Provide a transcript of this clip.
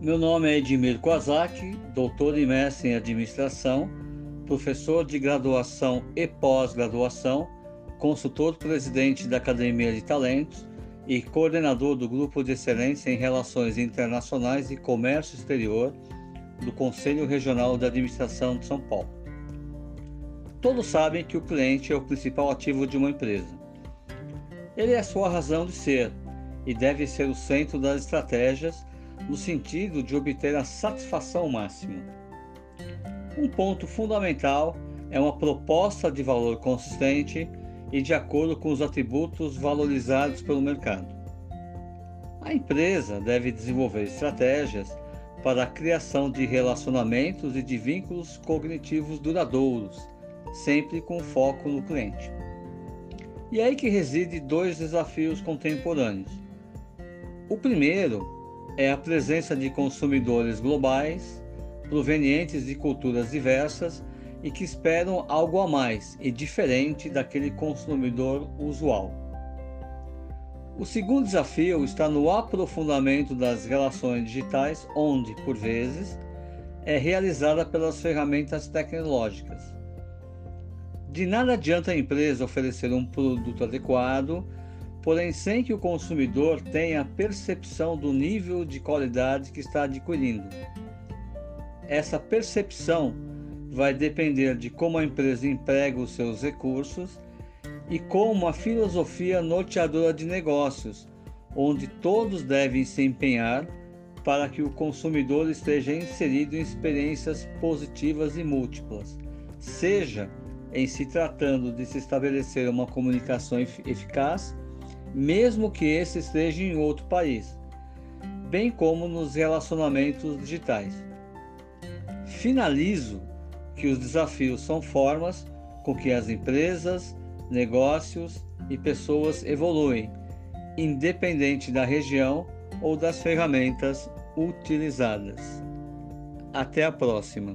Meu nome é Edmir Kozak, doutor e mestre em administração, professor de graduação e pós-graduação, consultor presidente da Academia de Talentos e coordenador do Grupo de Excelência em Relações Internacionais e Comércio Exterior do Conselho Regional de Administração de São Paulo. Todos sabem que o cliente é o principal ativo de uma empresa. Ele é a sua razão de ser e deve ser o centro das estratégias no sentido de obter a satisfação máxima. Um ponto fundamental é uma proposta de valor consistente e de acordo com os atributos valorizados pelo mercado. A empresa deve desenvolver estratégias para a criação de relacionamentos e de vínculos cognitivos duradouros, sempre com foco no cliente. E é aí que reside dois desafios contemporâneos. O primeiro é a presença de consumidores globais, provenientes de culturas diversas e que esperam algo a mais e diferente daquele consumidor usual. O segundo desafio está no aprofundamento das relações digitais, onde, por vezes, é realizada pelas ferramentas tecnológicas. De nada adianta a empresa oferecer um produto adequado, porém sem que o consumidor tenha percepção do nível de qualidade que está adquirindo. Essa percepção vai depender de como a empresa emprega os seus recursos e com uma filosofia norteadora de negócios, onde todos devem se empenhar para que o consumidor esteja inserido em experiências positivas e múltiplas, seja em se tratando de se estabelecer uma comunicação eficaz, mesmo que esse esteja em outro país, bem como nos relacionamentos digitais. Finalizo que os desafios são formas com que as empresas, negócios e pessoas evoluem, independente da região ou das ferramentas utilizadas. Até a próxima!